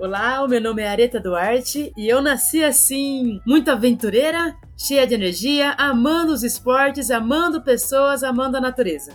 Olá, o meu nome é Areta Duarte e eu nasci assim, muito aventureira, cheia de energia, amando os esportes, amando pessoas, amando a natureza.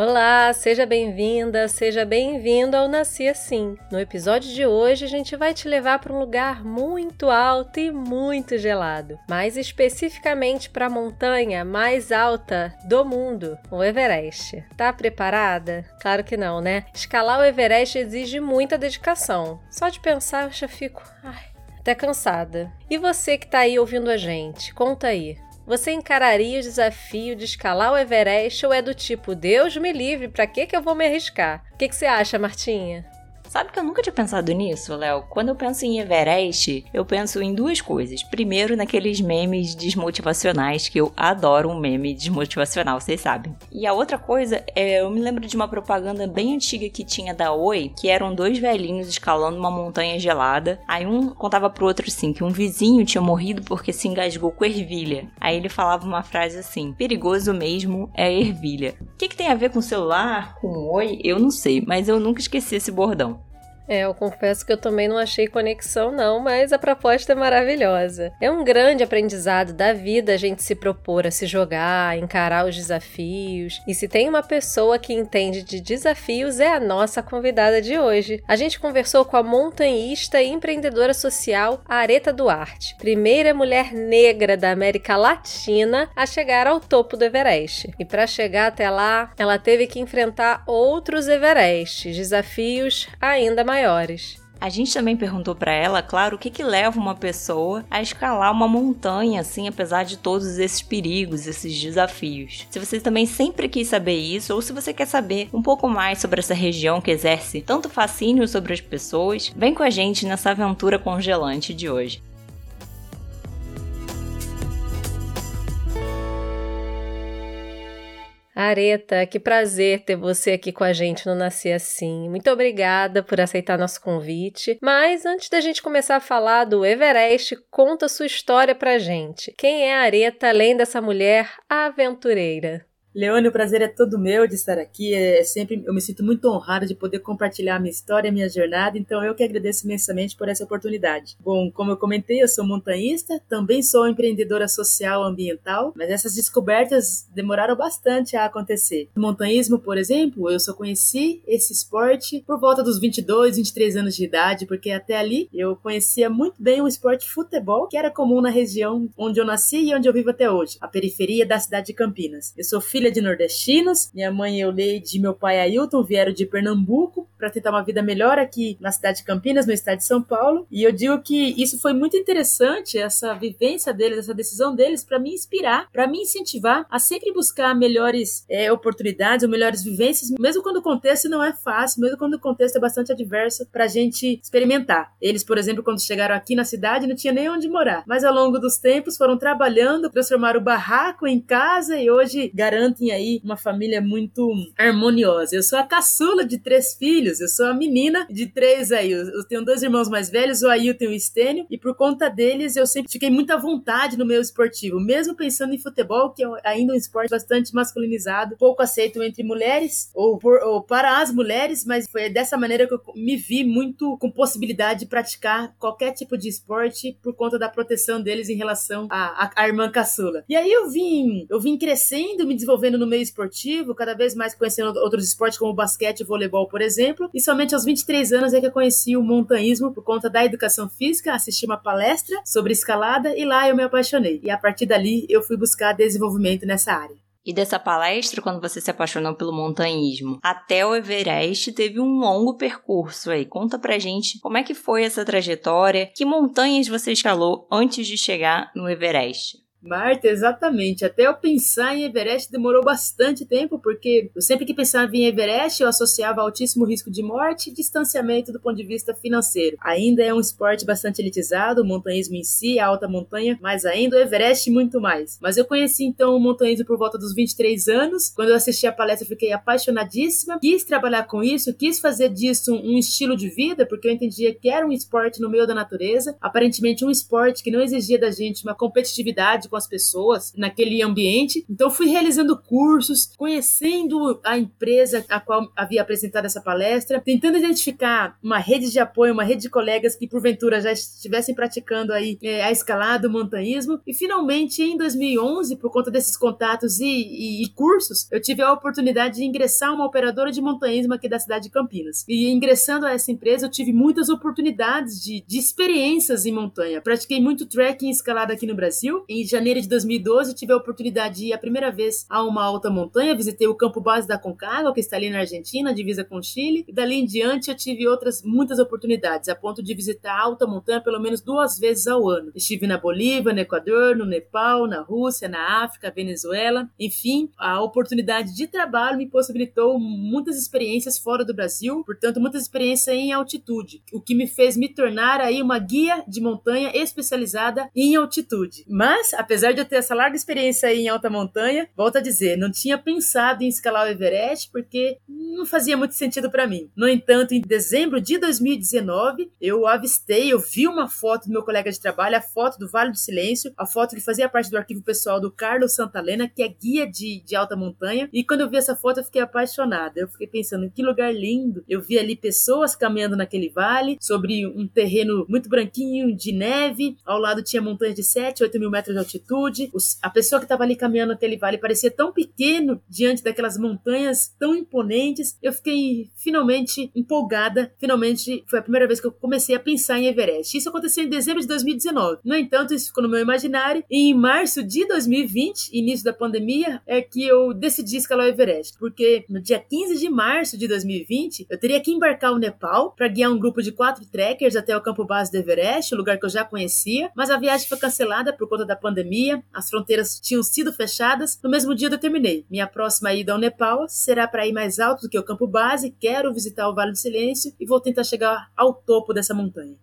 Olá, seja bem-vinda, seja bem-vindo ao Nasci Assim. No episódio de hoje, a gente vai te levar para um lugar muito alto e muito gelado, mais especificamente para a montanha mais alta do mundo, o Everest. Tá preparada? Claro que não, né? Escalar o Everest exige muita dedicação. Só de pensar eu já fico, ai, até cansada. E você que tá aí ouvindo a gente, conta aí. Você encararia o desafio de escalar o Everest ou é do tipo, Deus me livre, pra que, que eu vou me arriscar? O que, que você acha, Martinha? Sabe que eu nunca tinha pensado nisso, Léo? Quando eu penso em Everest, eu penso em duas coisas. Primeiro, naqueles memes desmotivacionais, que eu adoro um meme desmotivacional, vocês sabem. E a outra coisa, é, eu me lembro de uma propaganda bem antiga que tinha da Oi, que eram dois velhinhos escalando uma montanha gelada. Aí um contava pro outro assim, que um vizinho tinha morrido porque se engasgou com ervilha. Aí ele falava uma frase assim, perigoso mesmo é ervilha. O que, que tem a ver com celular, com Oi? Eu não sei, mas eu nunca esqueci esse bordão. É, eu confesso que eu também não achei conexão, não, mas a proposta é maravilhosa. É um grande aprendizado da vida a gente se propor a se jogar, encarar os desafios. E se tem uma pessoa que entende de desafios, é a nossa convidada de hoje. A gente conversou com a montanhista e empreendedora social Areta Duarte, primeira mulher negra da América Latina a chegar ao topo do Everest. E para chegar até lá, ela teve que enfrentar outros Everestes, desafios ainda maiores maiores. A gente também perguntou para ela, claro, o que que leva uma pessoa a escalar uma montanha assim, apesar de todos esses perigos, esses desafios. Se você também sempre quis saber isso ou se você quer saber um pouco mais sobre essa região que exerce tanto fascínio sobre as pessoas, vem com a gente nessa aventura congelante de hoje. Areta, que prazer ter você aqui com a gente no Nascer Assim. Muito obrigada por aceitar nosso convite. Mas antes da gente começar a falar do Everest, conta sua história pra gente. Quem é a Areta além dessa mulher aventureira? Leone, o prazer é todo meu de estar aqui. É sempre, eu me sinto muito honrada de poder compartilhar minha história, minha jornada. Então, eu que agradeço imensamente por essa oportunidade. Bom, como eu comentei, eu sou montanhista, também sou empreendedora social ambiental, mas essas descobertas demoraram bastante a acontecer. No montanhismo, por exemplo, eu só conheci esse esporte por volta dos 22, 23 anos de idade, porque até ali eu conhecia muito bem o esporte futebol, que era comum na região onde eu nasci e onde eu vivo até hoje, a periferia da cidade de Campinas. Eu sou filha filha de nordestinos. Minha mãe Euleide e meu pai Ailton vieram de Pernambuco para tentar uma vida melhor aqui na cidade de Campinas, no estado de São Paulo. E eu digo que isso foi muito interessante, essa vivência deles, essa decisão deles, para me inspirar, para me incentivar a sempre buscar melhores é, oportunidades ou melhores vivências, mesmo quando o contexto não é fácil, mesmo quando o contexto é bastante adverso para a gente experimentar. Eles, por exemplo, quando chegaram aqui na cidade, não tinha nem onde morar, mas ao longo dos tempos foram trabalhando, transformaram o barraco em casa e hoje garantem garantem aí uma família muito harmoniosa. Eu sou a caçula de três filhos, eu sou a menina de três aí. Eu tenho dois irmãos mais velhos, o Ailton e o Estênio, e por conta deles eu sempre fiquei muita vontade no meio esportivo, mesmo pensando em futebol, que é ainda um esporte bastante masculinizado, pouco aceito entre mulheres ou, por, ou para as mulheres, mas foi dessa maneira que eu me vi muito com possibilidade de praticar qualquer tipo de esporte por conta da proteção deles em relação à, à, à irmã caçula. E aí eu vim, eu vim crescendo, me desenvolvendo desenvolvendo no meio esportivo, cada vez mais conhecendo outros esportes como basquete e voleibol, por exemplo. E somente aos 23 anos é que eu conheci o montanhismo por conta da educação física, assisti uma palestra sobre escalada e lá eu me apaixonei. E a partir dali eu fui buscar desenvolvimento nessa área. E dessa palestra, quando você se apaixonou pelo montanhismo, até o Everest teve um longo percurso aí. Conta pra gente como é que foi essa trajetória, que montanhas você escalou antes de chegar no Everest. Marta, exatamente. Até eu pensar em Everest demorou bastante tempo, porque eu sempre que pensava em Everest, eu associava altíssimo risco de morte e distanciamento do ponto de vista financeiro. Ainda é um esporte bastante elitizado, o montanhismo em si, a alta montanha, mas ainda o Everest muito mais. Mas eu conheci então o montanhismo por volta dos 23 anos. Quando eu assisti a palestra, fiquei apaixonadíssima. Quis trabalhar com isso, quis fazer disso um estilo de vida, porque eu entendia que era um esporte no meio da natureza, aparentemente um esporte que não exigia da gente uma competitividade com as pessoas naquele ambiente. Então fui realizando cursos, conhecendo a empresa a qual havia apresentado essa palestra, tentando identificar uma rede de apoio, uma rede de colegas que porventura já estivessem praticando aí é, a escalada, o montanhismo. E finalmente em 2011, por conta desses contatos e, e, e cursos, eu tive a oportunidade de ingressar uma operadora de montanhismo aqui da cidade de Campinas. E ingressando a essa empresa, eu tive muitas oportunidades de, de experiências em montanha. Pratiquei muito trekking escalada aqui no Brasil. Em janeiro de 2012, tive a oportunidade de ir a primeira vez a uma alta montanha. Visitei o campo base da Concagua, que está ali na Argentina, divisa com o Chile. E dali em diante, eu tive outras muitas oportunidades, a ponto de visitar a alta montanha pelo menos duas vezes ao ano. Estive na Bolívia, no Equador, no Nepal, na Rússia, na África, Venezuela. Enfim, a oportunidade de trabalho me possibilitou muitas experiências fora do Brasil, portanto, muitas experiências em altitude, o que me fez me tornar aí uma guia de montanha especializada em altitude. Mas, apesar de eu ter essa larga experiência em alta montanha, volto a dizer, não tinha pensado em escalar o Everest porque não fazia muito sentido para mim. No entanto, em dezembro de 2019, eu avistei, eu vi uma foto do meu colega de trabalho, a foto do Vale do Silêncio, a foto que fazia parte do arquivo pessoal do Carlos Santalena, que é guia de, de alta montanha. E quando eu vi essa foto, eu fiquei apaixonada. Eu fiquei pensando, que lugar lindo. Eu vi ali pessoas caminhando naquele vale, sobre um terreno muito branquinho de neve. Ao lado tinha montanhas de 7, 8 mil metros de altitude. Os, a pessoa que estava ali caminhando naquele vale parecia tão pequeno diante daquelas montanhas tão imponentes. Eu fiquei finalmente empolgada. Finalmente foi a primeira vez que eu comecei a pensar em Everest. Isso aconteceu em dezembro de 2019. No entanto, isso ficou no meu imaginário. E em março de 2020, início da pandemia, é que eu decidi escalar o Everest. Porque no dia 15 de março de 2020, eu teria que embarcar ao Nepal para guiar um grupo de quatro trekkers até o campo base do Everest, o lugar que eu já conhecia. Mas a viagem foi cancelada por conta da pandemia. As fronteiras tinham sido fechadas. No mesmo dia eu determinei. Minha próxima ida ao Nepal será para ir mais alto que o campo base. Quero visitar o Vale do Silêncio e vou tentar chegar ao topo dessa montanha.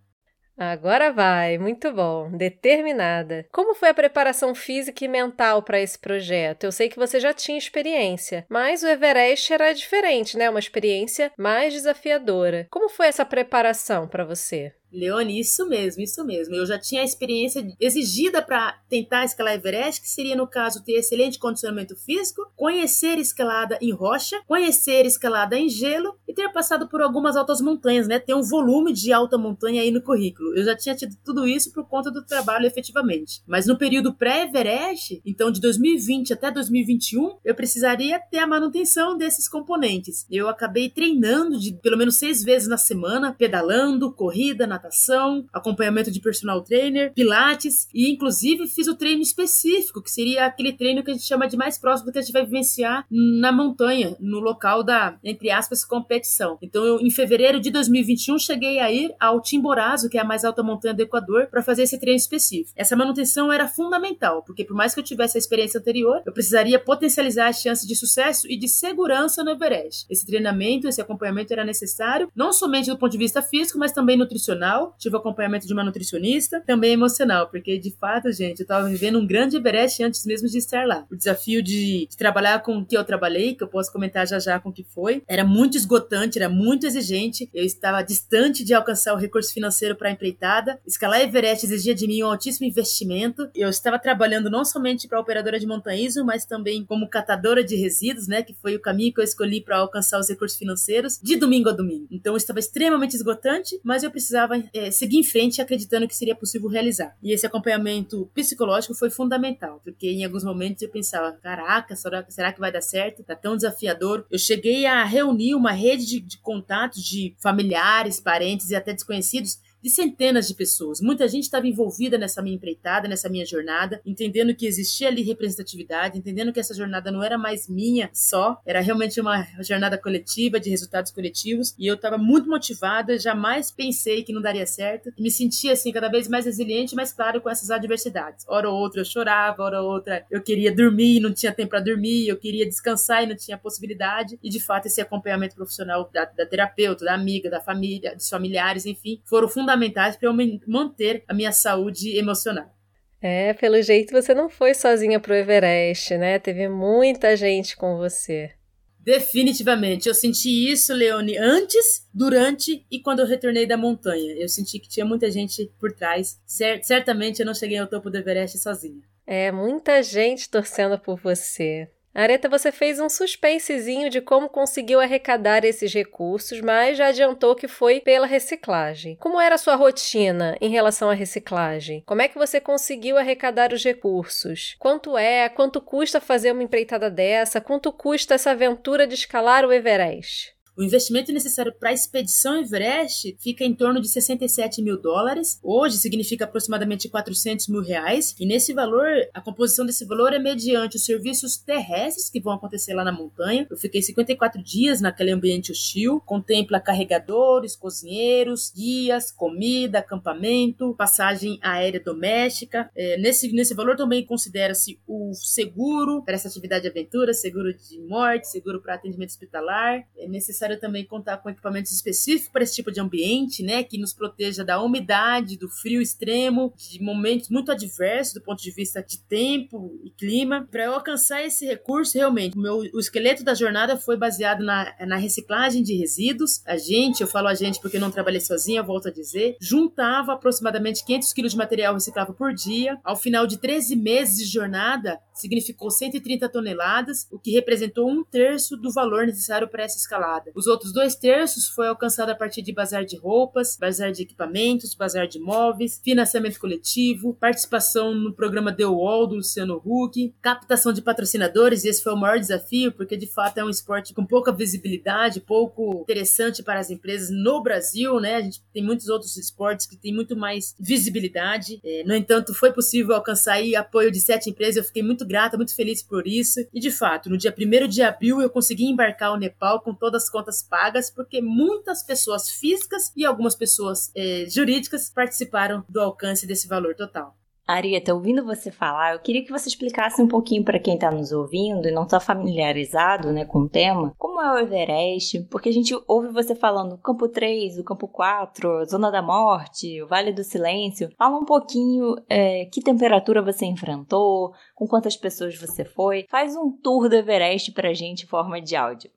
Agora vai, muito bom, determinada. Como foi a preparação física e mental para esse projeto? Eu sei que você já tinha experiência, mas o Everest era diferente, né? Uma experiência mais desafiadora. Como foi essa preparação para você? Leone, isso mesmo, isso mesmo. Eu já tinha a experiência exigida para tentar escalar Everest, que seria, no caso, ter excelente condicionamento físico, conhecer escalada em rocha, conhecer escalada em gelo e ter passado por algumas altas montanhas, né? Ter um volume de alta montanha aí no currículo. Eu já tinha tido tudo isso por conta do trabalho efetivamente. Mas no período pré-Everest, então de 2020 até 2021, eu precisaria ter a manutenção desses componentes. Eu acabei treinando de pelo menos seis vezes na semana, pedalando, corrida, natação, acompanhamento de personal trainer, pilates e inclusive fiz o treino específico, que seria aquele treino que a gente chama de mais próximo do que a gente vai vivenciar na montanha, no local da, entre aspas, competição. Então, eu, em fevereiro de 2021, cheguei a ir ao Timborazo, que é a mais alta montanha do Equador, para fazer esse treino específico. Essa manutenção era fundamental, porque por mais que eu tivesse a experiência anterior, eu precisaria potencializar as chances de sucesso e de segurança no Everest. Esse treinamento, esse acompanhamento era necessário, não somente do ponto de vista físico, mas também nutricional emocional, tive acompanhamento de uma nutricionista, também emocional, porque de fato, gente, eu estava vivendo um grande Everest antes mesmo de estar lá. O desafio de, de, trabalhar com o que eu trabalhei, que eu posso comentar já já com o que foi, era muito esgotante, era muito exigente. Eu estava distante de alcançar o recurso financeiro para a empreitada. Escalar Everest exigia de mim um altíssimo investimento. Eu estava trabalhando não somente para operadora de montanhismo, mas também como catadora de resíduos, né, que foi o caminho que eu escolhi para alcançar os recursos financeiros de domingo a domingo. Então estava extremamente esgotante, mas eu precisava é, seguir em frente acreditando que seria possível realizar. E esse acompanhamento psicológico foi fundamental, porque em alguns momentos eu pensava: caraca, será que vai dar certo? Tá tão desafiador. Eu cheguei a reunir uma rede de, de contatos de familiares, parentes e até desconhecidos de centenas de pessoas. Muita gente estava envolvida nessa minha empreitada, nessa minha jornada, entendendo que existia ali representatividade, entendendo que essa jornada não era mais minha só, era realmente uma jornada coletiva, de resultados coletivos, e eu estava muito motivada, jamais pensei que não daria certo, me sentia assim cada vez mais resiliente, mas claro, com essas adversidades. Hora ou outra eu chorava, hora ou outra eu queria dormir não tinha tempo para dormir, eu queria descansar e não tinha possibilidade, e de fato esse acompanhamento profissional da, da terapeuta, da amiga, da família, dos familiares, enfim, foram fundamentais fundamentais para eu manter a minha saúde emocional. É, pelo jeito você não foi sozinha pro Everest, né? Teve muita gente com você. Definitivamente. Eu senti isso, Leone, antes, durante e quando eu retornei da montanha. Eu senti que tinha muita gente por trás. Certamente eu não cheguei ao topo do Everest sozinha. É, muita gente torcendo por você. Areta, você fez um suspensezinho de como conseguiu arrecadar esses recursos, mas já adiantou que foi pela reciclagem. Como era a sua rotina em relação à reciclagem? Como é que você conseguiu arrecadar os recursos? Quanto é? Quanto custa fazer uma empreitada dessa? Quanto custa essa aventura de escalar o Everest? O investimento necessário para a expedição Everest fica em torno de 67 mil dólares. Hoje significa aproximadamente 400 mil reais. E nesse valor, a composição desse valor é mediante os serviços terrestres que vão acontecer lá na montanha. Eu fiquei 54 dias naquele ambiente hostil. Contempla carregadores, cozinheiros, guias, comida, acampamento, passagem aérea doméstica. É, nesse, nesse valor também considera-se o seguro para essa atividade de aventura, seguro de morte, seguro para atendimento hospitalar. É necessário necessário também contar com equipamentos específicos para esse tipo de ambiente, né, que nos proteja da umidade, do frio extremo, de momentos muito adversos do ponto de vista de tempo e clima. Para eu alcançar esse recurso, realmente, o, meu, o esqueleto da jornada foi baseado na, na reciclagem de resíduos. A gente, eu falo a gente porque não trabalhei sozinha, volto a dizer, juntava aproximadamente 500 quilos de material reciclável por dia. Ao final de 13 meses de jornada, significou 130 toneladas, o que representou um terço do valor necessário para essa escalada. Os outros dois terços foi alcançado a partir de bazar de roupas, bazar de equipamentos, bazar de móveis, financiamento coletivo, participação no programa The Wall do Luciano Huck, captação de patrocinadores, e esse foi o maior desafio, porque de fato é um esporte com pouca visibilidade, pouco interessante para as empresas no Brasil, né? A gente tem muitos outros esportes que têm muito mais visibilidade. É, no entanto, foi possível alcançar aí apoio de sete empresas, eu fiquei muito grata, muito feliz por isso. E de fato, no dia 1 de abril eu consegui embarcar o Nepal com todas as contas contas pagas, porque muitas pessoas físicas e algumas pessoas é, jurídicas participaram do alcance desse valor total. Arieta, ouvindo você falar, eu queria que você explicasse um pouquinho para quem está nos ouvindo e não está familiarizado né, com o tema, como é o Everest, porque a gente ouve você falando o Campo 3, o Campo 4, Zona da Morte, o Vale do Silêncio. Fala um pouquinho é, que temperatura você enfrentou, com quantas pessoas você foi. Faz um tour do Everest para a gente em forma de áudio.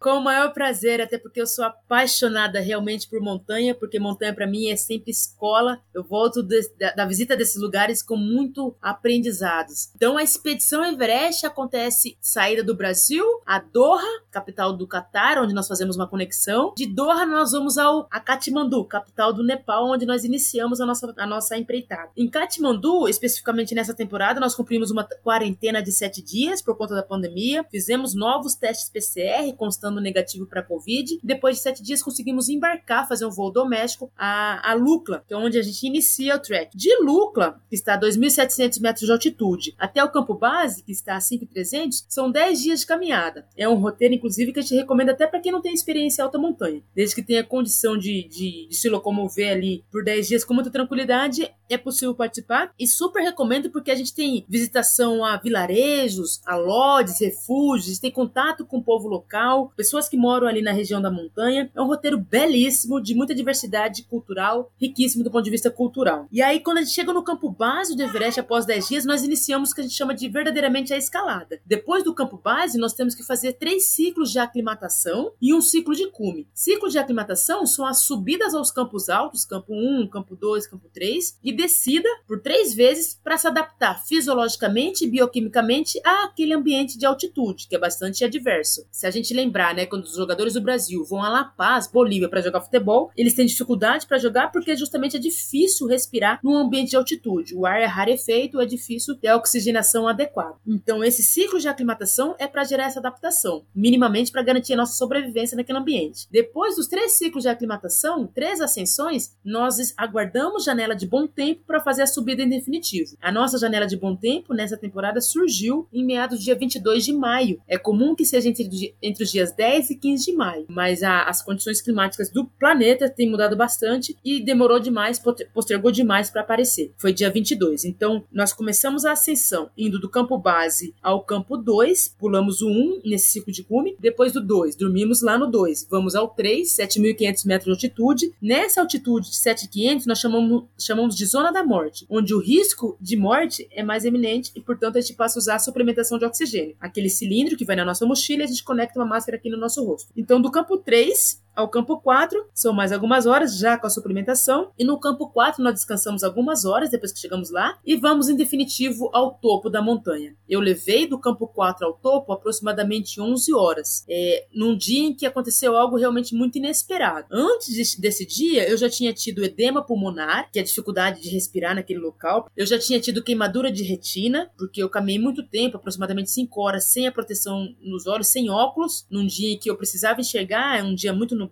Com o maior prazer, até porque eu sou apaixonada realmente por montanha, porque montanha para mim é sempre escola. Eu volto de, da, da, visita desses lugares com muito aprendizados. Então a expedição Everest acontece saída do Brasil a Doha, capital do Catar, onde nós fazemos uma conexão. De Doha nós vamos ao a Katmandu, capital do Nepal, onde nós iniciamos a nossa, a nossa empreitada. Em Katmandu, especificamente nessa temporada, nós cumprimos uma quarentena de sete dias por conta da pandemia. Fizemos novos testes PCR constantes testando negativo para Covid. Depois de sete dias, conseguimos embarcar, fazer um voo doméstico a, a Lukla, que é onde a gente inicia o trek. De Lukla, que está a 2.700 metros de altitude, até o campo base, que está a 5.300, são 10 dias de caminhada. É um roteiro, inclusive, que a gente recomenda até para quem não tem experiência em alta montanha. Desde que tenha condição de, de, de se locomover ali por 10 dias com muita tranquilidade, é possível participar. E super recomendo porque a gente tem visitação a vilarejos, a lodges, refúgios, tem contato com o povo local, pessoas que moram ali na região da montanha. É um roteiro belíssimo, de muita diversidade cultural, riquíssimo do ponto de vista cultural. E aí, quando a gente chega no campo base do Everest após 10 dias, nós iniciamos o que a gente chama de verdadeiramente a escalada. Depois do campo base, nós temos que fazer três ciclos de aclimatação e um ciclo de cume. Ciclo de aclimatação são as subidas aos campos altos, campo 1, campo 2, campo 3, e descida por três vezes para se adaptar fisiologicamente e bioquimicamente àquele ambiente de altitude, que é bastante adverso. Se a gente lembrar né, quando os jogadores do Brasil vão a La Paz, Bolívia, para jogar futebol, eles têm dificuldade para jogar porque justamente é difícil respirar num ambiente de altitude. O ar é rarefeito, é difícil ter a oxigenação adequada. Então, esse ciclo de aclimatação é para gerar essa adaptação, minimamente para garantir a nossa sobrevivência naquele ambiente. Depois dos três ciclos de aclimatação, três ascensões, nós aguardamos janela de bom tempo para fazer a subida em definitivo. A nossa janela de bom tempo nessa temporada surgiu em meados do dia 22 de maio. É comum que seja entre, entre os dias 10 e 15 de maio, mas a, as condições climáticas do planeta têm mudado bastante e demorou demais, postergou demais para aparecer. Foi dia 22. Então, nós começamos a ascensão indo do campo base ao campo 2, pulamos o 1 nesse ciclo de cume, depois do 2, dormimos lá no 2, vamos ao 3, 7.500 metros de altitude. Nessa altitude de 7.500, nós chamamos, chamamos de zona da morte, onde o risco de morte é mais eminente e, portanto, a gente passa a usar a suplementação de oxigênio. Aquele cilindro que vai na nossa mochila, a gente conecta uma máscara aqui aqui no nosso rosto. Então, do campo 3 ao campo 4, são mais algumas horas já com a suplementação, e no campo 4 nós descansamos algumas horas depois que chegamos lá e vamos em definitivo ao topo da montanha. Eu levei do campo 4 ao topo aproximadamente 11 horas, é, num dia em que aconteceu algo realmente muito inesperado. Antes desse dia, eu já tinha tido edema pulmonar, que é a dificuldade de respirar naquele local, eu já tinha tido queimadura de retina, porque eu caminhei muito tempo, aproximadamente 5 horas, sem a proteção nos olhos, sem óculos, num dia em que eu precisava enxergar, é um dia muito nublado.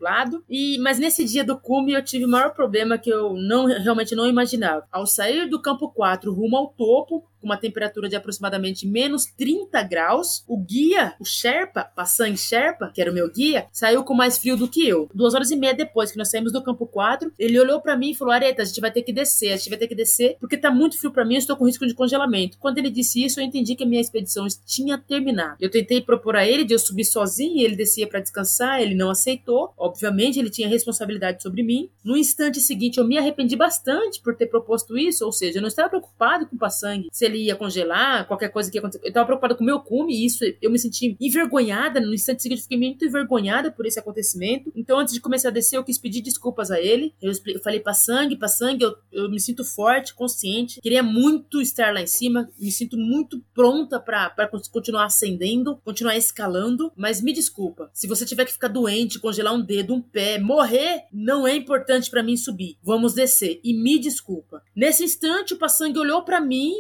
E mas nesse dia do cume eu tive o maior problema que eu não realmente não imaginava. Ao sair do campo 4 rumo ao topo, com uma temperatura de aproximadamente menos 30 graus. O guia, o Sherpa, Passan Sherpa, que era o meu guia, saiu com mais frio do que eu. Duas horas e meia depois que nós saímos do campo 4, ele olhou para mim e falou: Areta, a gente vai ter que descer, a gente vai ter que descer, porque tá muito frio para mim, eu estou com risco de congelamento. Quando ele disse isso, eu entendi que a minha expedição tinha terminado. Eu tentei propor a ele de eu subir sozinho, ele descia para descansar, ele não aceitou. Obviamente, ele tinha responsabilidade sobre mim. No instante seguinte, eu me arrependi bastante por ter proposto isso, ou seja, eu não estava preocupado com o Passang, se ele ia congelar, qualquer coisa que ia acontecer. Eu tava preocupada com o meu cume, e isso eu me senti envergonhada. No instante seguinte, fiquei muito envergonhada por esse acontecimento. Então, antes de começar a descer, eu quis pedir desculpas a ele. Eu, eu falei pra sangue, pra sangue, eu, eu me sinto forte, consciente. Queria muito estar lá em cima, me sinto muito pronta para continuar ascendendo, continuar escalando. Mas me desculpa, se você tiver que ficar doente, congelar um dedo, um pé, morrer, não é importante para mim subir. Vamos descer. E me desculpa. Nesse instante, o Passangue olhou para mim,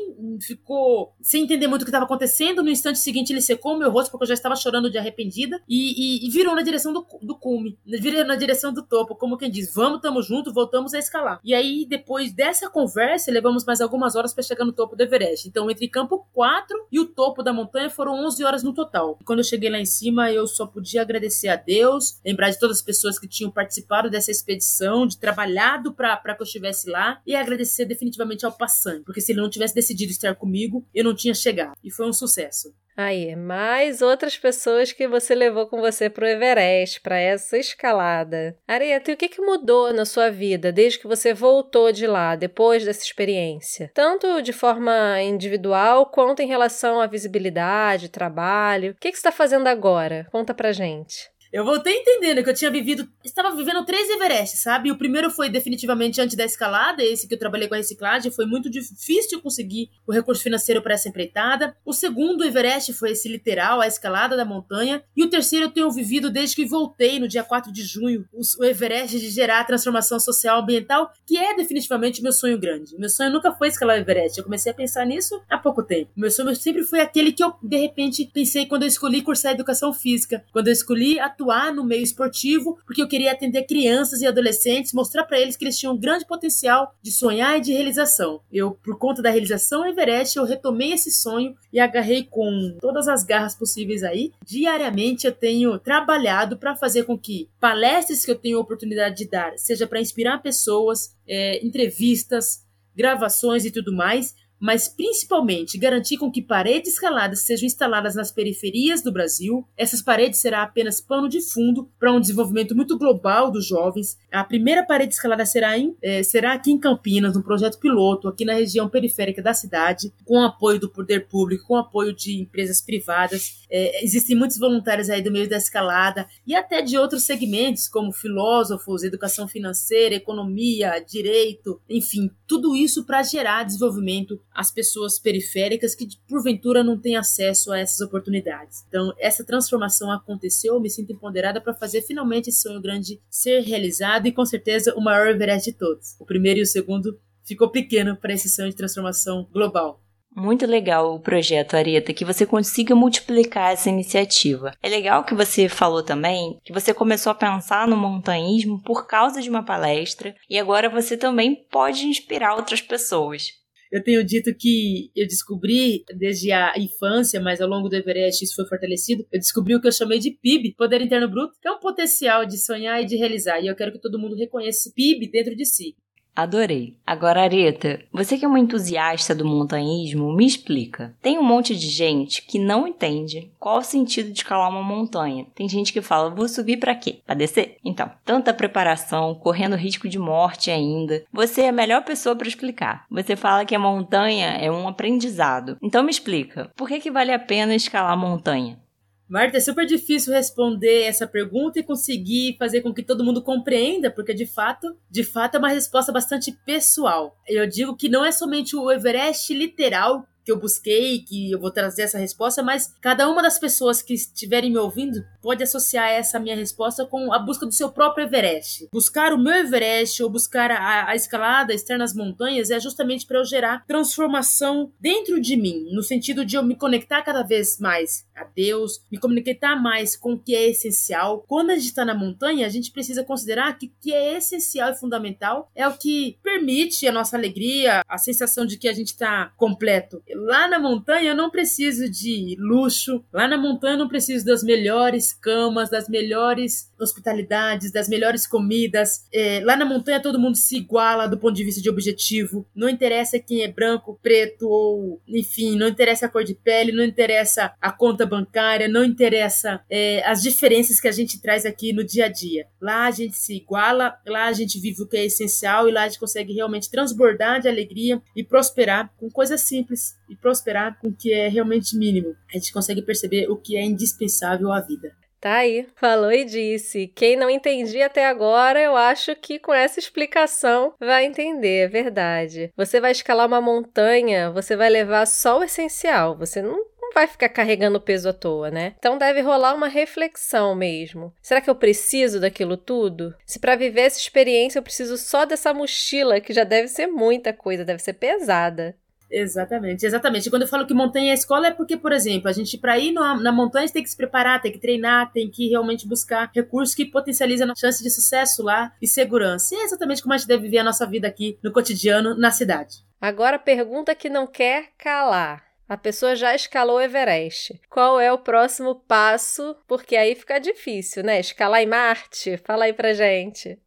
ficou sem entender muito o que estava acontecendo. No instante seguinte, ele secou o meu rosto, porque eu já estava chorando de arrependida, e, e, e virou na direção do, do cume, virou na direção do topo, como quem diz: vamos, tamo junto, voltamos a escalar. E aí, depois dessa conversa, levamos mais algumas horas para chegar no topo do Everest. Então, entre campo 4 e o topo da montanha foram 11 horas no total. Quando eu cheguei lá em cima, eu só podia agradecer a Deus, lembrar de todas as pessoas que tinham participado dessa expedição, de trabalhado para que eu estivesse lá, e agradecer definitivamente ao passante, porque se ele não tivesse decidido estar comigo, eu não tinha chegado. E foi um sucesso. Aí, mais outras pessoas que você levou com você para o Everest, para essa escalada. Areta, e o que, que mudou na sua vida desde que você voltou de lá, depois dessa experiência? Tanto de forma individual quanto em relação à visibilidade, trabalho. O que, que você está fazendo agora? Conta pra gente. Eu voltei entendendo que eu tinha vivido. Estava vivendo três Everest, sabe? O primeiro foi definitivamente antes da escalada, esse que eu trabalhei com a reciclagem. Foi muito difícil conseguir o recurso financeiro para essa empreitada. O segundo Everest foi esse literal, a escalada da montanha. E o terceiro eu tenho vivido desde que voltei no dia 4 de junho, o Everest de gerar transformação social ambiental, que é definitivamente meu sonho grande. Meu sonho nunca foi escalar o Everest. Eu comecei a pensar nisso há pouco tempo. Meu sonho sempre foi aquele que eu, de repente, pensei quando eu escolhi cursar educação física, quando eu escolhi atuar atuar no meio esportivo, porque eu queria atender crianças e adolescentes, mostrar para eles que eles tinham um grande potencial de sonhar e de realização. Eu, por conta da realização Everest, eu retomei esse sonho e agarrei com todas as garras possíveis aí. Diariamente eu tenho trabalhado para fazer com que palestras que eu tenho oportunidade de dar, seja para inspirar pessoas, é, entrevistas, gravações e tudo mais, mas principalmente garantir com que paredes escaladas sejam instaladas nas periferias do Brasil. Essas paredes será apenas pano de fundo para um desenvolvimento muito global dos jovens. A primeira parede escalada será, em, é, será aqui em Campinas, no projeto piloto, aqui na região periférica da cidade, com apoio do poder público, com apoio de empresas privadas. É, existem muitos voluntários aí do meio da escalada e até de outros segmentos, como filósofos, educação financeira, economia, direito, enfim, tudo isso para gerar desenvolvimento às pessoas periféricas que porventura não têm acesso a essas oportunidades. Então, essa transformação aconteceu, eu me sinto empoderada para fazer finalmente esse sonho grande ser realizado e com certeza o maior Everest de todos. O primeiro e o segundo ficou pequeno para esse sonho de transformação global. Muito legal o projeto, Areta, que você consiga multiplicar essa iniciativa. É legal que você falou também que você começou a pensar no montanhismo por causa de uma palestra e agora você também pode inspirar outras pessoas. Eu tenho dito que eu descobri desde a infância, mas ao longo do Everest isso foi fortalecido. Eu descobri o que eu chamei de PIB, Poder Interno Bruto, que é um potencial de sonhar e de realizar. E eu quero que todo mundo reconheça esse PIB dentro de si. Adorei. Agora, Areta, você que é uma entusiasta do montanhismo, me explica. Tem um monte de gente que não entende qual o sentido de escalar uma montanha. Tem gente que fala, vou subir para quê? Para descer? Então, tanta preparação, correndo risco de morte ainda. Você é a melhor pessoa para explicar. Você fala que a montanha é um aprendizado. Então me explica, por que, que vale a pena escalar a montanha? Marta, é super difícil responder essa pergunta e conseguir fazer com que todo mundo compreenda, porque de fato, de fato é uma resposta bastante pessoal. Eu digo que não é somente o Everest literal que eu busquei, que eu vou trazer essa resposta, mas cada uma das pessoas que estiverem me ouvindo pode associar essa minha resposta com a busca do seu próprio Everest. Buscar o meu Everest ou buscar a, a escalada externa às montanhas é justamente para eu gerar transformação dentro de mim, no sentido de eu me conectar cada vez mais a Deus, me conectar mais com o que é essencial. Quando a gente está na montanha, a gente precisa considerar que o que é essencial e fundamental é o que permite a nossa alegria, a sensação de que a gente está completo. Lá na montanha eu não preciso de luxo, lá na montanha eu não preciso das melhores camas, das melhores hospitalidades, das melhores comidas. É, lá na montanha todo mundo se iguala do ponto de vista de objetivo. Não interessa quem é branco, preto ou, enfim, não interessa a cor de pele, não interessa a conta bancária, não interessa é, as diferenças que a gente traz aqui no dia a dia. Lá a gente se iguala, lá a gente vive o que é essencial e lá a gente consegue realmente transbordar de alegria e prosperar com coisas simples e prosperar com o que é realmente mínimo. A gente consegue perceber o que é indispensável à vida. Tá aí, falou e disse. Quem não entendia até agora, eu acho que com essa explicação vai entender, é verdade. Você vai escalar uma montanha, você vai levar só o essencial, você não não vai ficar carregando peso à toa, né? Então deve rolar uma reflexão mesmo. Será que eu preciso daquilo tudo? Se para viver essa experiência eu preciso só dessa mochila, que já deve ser muita coisa, deve ser pesada. Exatamente, exatamente. Quando eu falo que montanha é escola é porque, por exemplo, a gente para ir na, na montanha tem que se preparar, tem que treinar, tem que realmente buscar recursos que potencializam a chance de sucesso lá e segurança. E é exatamente como a gente deve viver a nossa vida aqui no cotidiano, na cidade. Agora, pergunta que não quer calar. A pessoa já escalou o Everest. Qual é o próximo passo? Porque aí fica difícil, né? Escalar em Marte? Fala aí pra gente.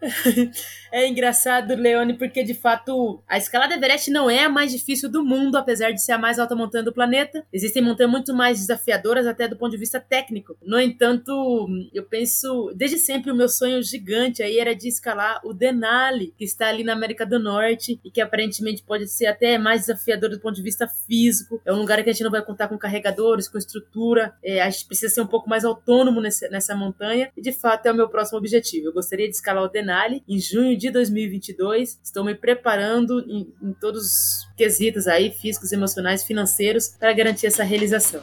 é engraçado, Leone, porque de fato a escalada Everest não é a mais difícil do mundo, apesar de ser a mais alta montanha do planeta. Existem montanhas muito mais desafiadoras, até do ponto de vista técnico. No entanto, eu penso, desde sempre, o meu sonho gigante aí era de escalar o Denali, que está ali na América do Norte e que aparentemente pode ser até mais desafiador do ponto de vista físico. É um lugar que a gente não vai contar com carregadores, com estrutura. É, a gente precisa ser um pouco mais autônomo nesse, nessa montanha e de fato é o meu próximo objetivo. Eu gostaria de escalar o Denali Em junho de 2022. Estou me preparando em, em todos os quesitos aí, físicos, emocionais, financeiros, para garantir essa realização.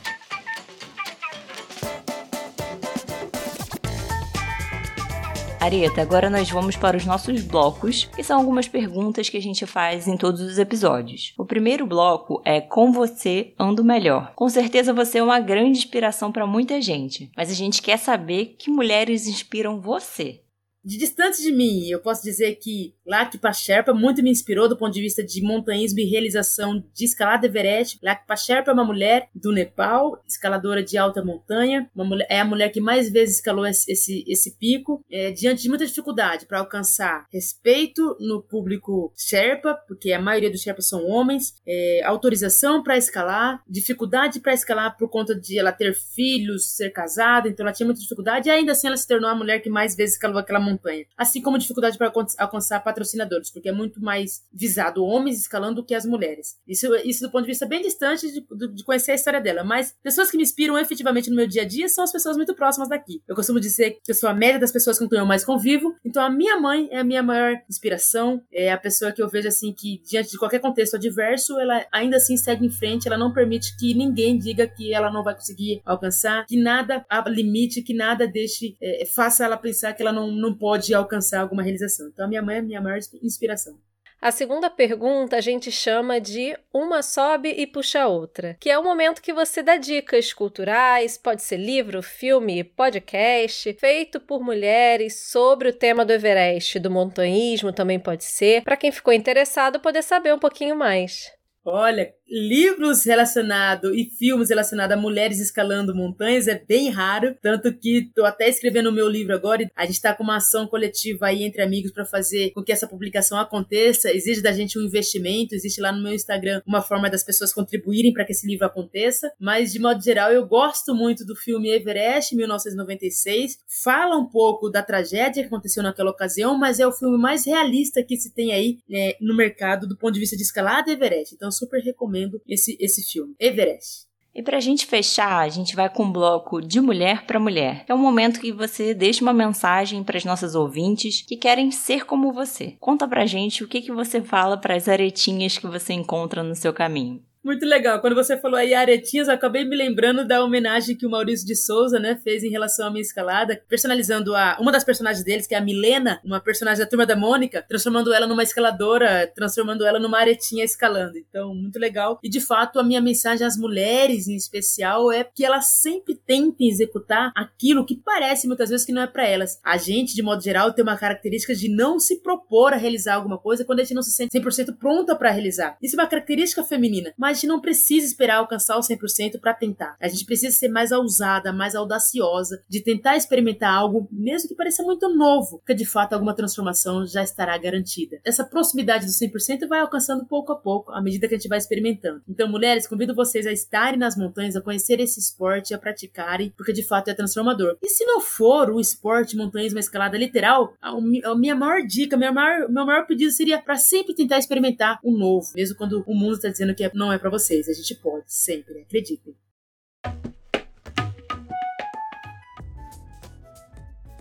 Areta, agora nós vamos para os nossos blocos, que são algumas perguntas que a gente faz em todos os episódios. O primeiro bloco é Com você ando melhor. Com certeza você é uma grande inspiração para muita gente, mas a gente quer saber que mulheres inspiram você de distante de mim, eu posso dizer que Lakpa Sherpa muito me inspirou do ponto de vista de montanhismo e realização de escalada Everest. Lakpa Sherpa é uma mulher do Nepal, escaladora de alta montanha, mulher, é a mulher que mais vezes escalou esse, esse, esse pico, é, diante de muita dificuldade para alcançar respeito no público Sherpa, porque a maioria dos Sherpas são homens, é, autorização para escalar, dificuldade para escalar por conta de ela ter filhos, ser casada, então ela tinha muita dificuldade e ainda assim ela se tornou a mulher que mais vezes escalou aquela montanha campanha. Assim como dificuldade para alcançar patrocinadores, porque é muito mais visado homens escalando do que as mulheres. Isso, isso do ponto de vista bem distante de, de conhecer a história dela. Mas pessoas que me inspiram efetivamente no meu dia a dia são as pessoas muito próximas daqui. Eu costumo dizer que eu sou a média das pessoas com quem eu mais convivo. Então a minha mãe é a minha maior inspiração. É a pessoa que eu vejo assim que, diante de qualquer contexto adverso, ela ainda assim segue em frente. Ela não permite que ninguém diga que ela não vai conseguir alcançar, que nada a limite, que nada deixe, é, faça ela pensar que ela não, não pode pode alcançar alguma realização. Então, a minha mãe é a minha maior inspiração. A segunda pergunta a gente chama de uma sobe e puxa a outra, que é o momento que você dá dicas culturais, pode ser livro, filme, podcast, feito por mulheres sobre o tema do Everest, do montanhismo também pode ser, para quem ficou interessado poder saber um pouquinho mais. Olha, livros relacionados e filmes relacionados a mulheres escalando montanhas é bem raro, tanto que tô até escrevendo o meu livro agora e a gente está com uma ação coletiva aí entre amigos para fazer com que essa publicação aconteça. Exige da gente um investimento, existe lá no meu Instagram uma forma das pessoas contribuírem para que esse livro aconteça, mas de modo geral eu gosto muito do filme Everest 1996. Fala um pouco da tragédia que aconteceu naquela ocasião, mas é o filme mais realista que se tem aí né, no mercado do ponto de vista de escalada Everest. Então super recomendo esse, esse filme. Everest. E pra gente fechar, a gente vai com um bloco de mulher para mulher. É um momento que você deixa uma mensagem para as nossas ouvintes que querem ser como você. Conta pra gente o que, que você fala para as aretinhas que você encontra no seu caminho. Muito legal. Quando você falou aí aretinhas, acabei me lembrando da homenagem que o Maurício de Souza, né, fez em relação à minha escalada, personalizando a uma das personagens deles, que é a Milena, uma personagem da turma da Mônica, transformando ela numa escaladora, transformando ela numa aretinha escalando. Então, muito legal. E de fato, a minha mensagem às mulheres em especial é que elas sempre tentem executar aquilo que parece muitas vezes que não é para elas. A gente, de modo geral, tem uma característica de não se propor a realizar alguma coisa quando a gente não se sente 100% pronta para realizar. Isso é uma característica feminina, mas gente não precisa esperar alcançar o 100% para tentar. A gente precisa ser mais ousada, mais audaciosa, de tentar experimentar algo, mesmo que pareça muito novo, porque de fato alguma transformação já estará garantida. Essa proximidade do 100% vai alcançando pouco a pouco, à medida que a gente vai experimentando. Então, mulheres, convido vocês a estarem nas montanhas, a conhecer esse esporte, a praticarem, porque de fato é transformador. E se não for o esporte montanhas, uma escalada literal, a, minha maior dica, meu maior, meu maior pedido seria para sempre tentar experimentar o novo, mesmo quando o mundo está dizendo que é, não é para vocês. A gente pode, sempre, acreditem.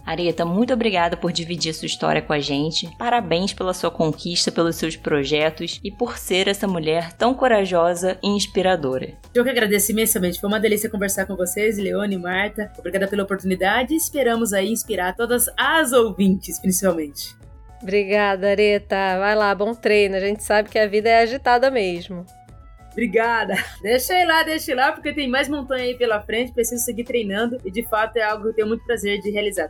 Areta, muito obrigada por dividir sua história com a gente. Parabéns pela sua conquista, pelos seus projetos e por ser essa mulher tão corajosa e inspiradora. Eu que agradeço imensamente. Foi uma delícia conversar com vocês, Leone e Marta. Obrigada pela oportunidade e esperamos aí inspirar todas as ouvintes, principalmente. Obrigada, Areta. Vai lá, bom treino. A gente sabe que a vida é agitada mesmo. Obrigada. Deixa lá, deixa lá, porque tem mais montanha aí pela frente, preciso seguir treinando e de fato é algo que eu tenho muito prazer de realizar.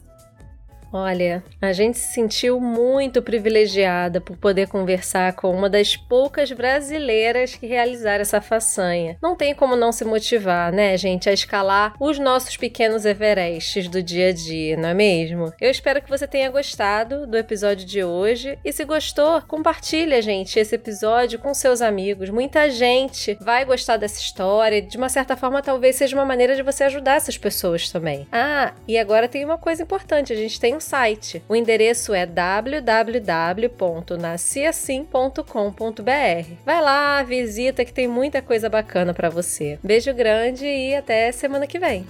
Olha, a gente se sentiu muito privilegiada por poder conversar com uma das poucas brasileiras que realizaram essa façanha. Não tem como não se motivar, né, gente, a escalar os nossos pequenos Everestes do dia a dia, não é mesmo? Eu espero que você tenha gostado do episódio de hoje e se gostou, compartilha, gente, esse episódio com seus amigos. Muita gente vai gostar dessa história, de uma certa forma talvez seja uma maneira de você ajudar essas pessoas também. Ah, e agora tem uma coisa importante, a gente tem um site. O endereço é www.nasciassim.com.br. Vai lá, visita que tem muita coisa bacana para você. Beijo grande e até semana que vem.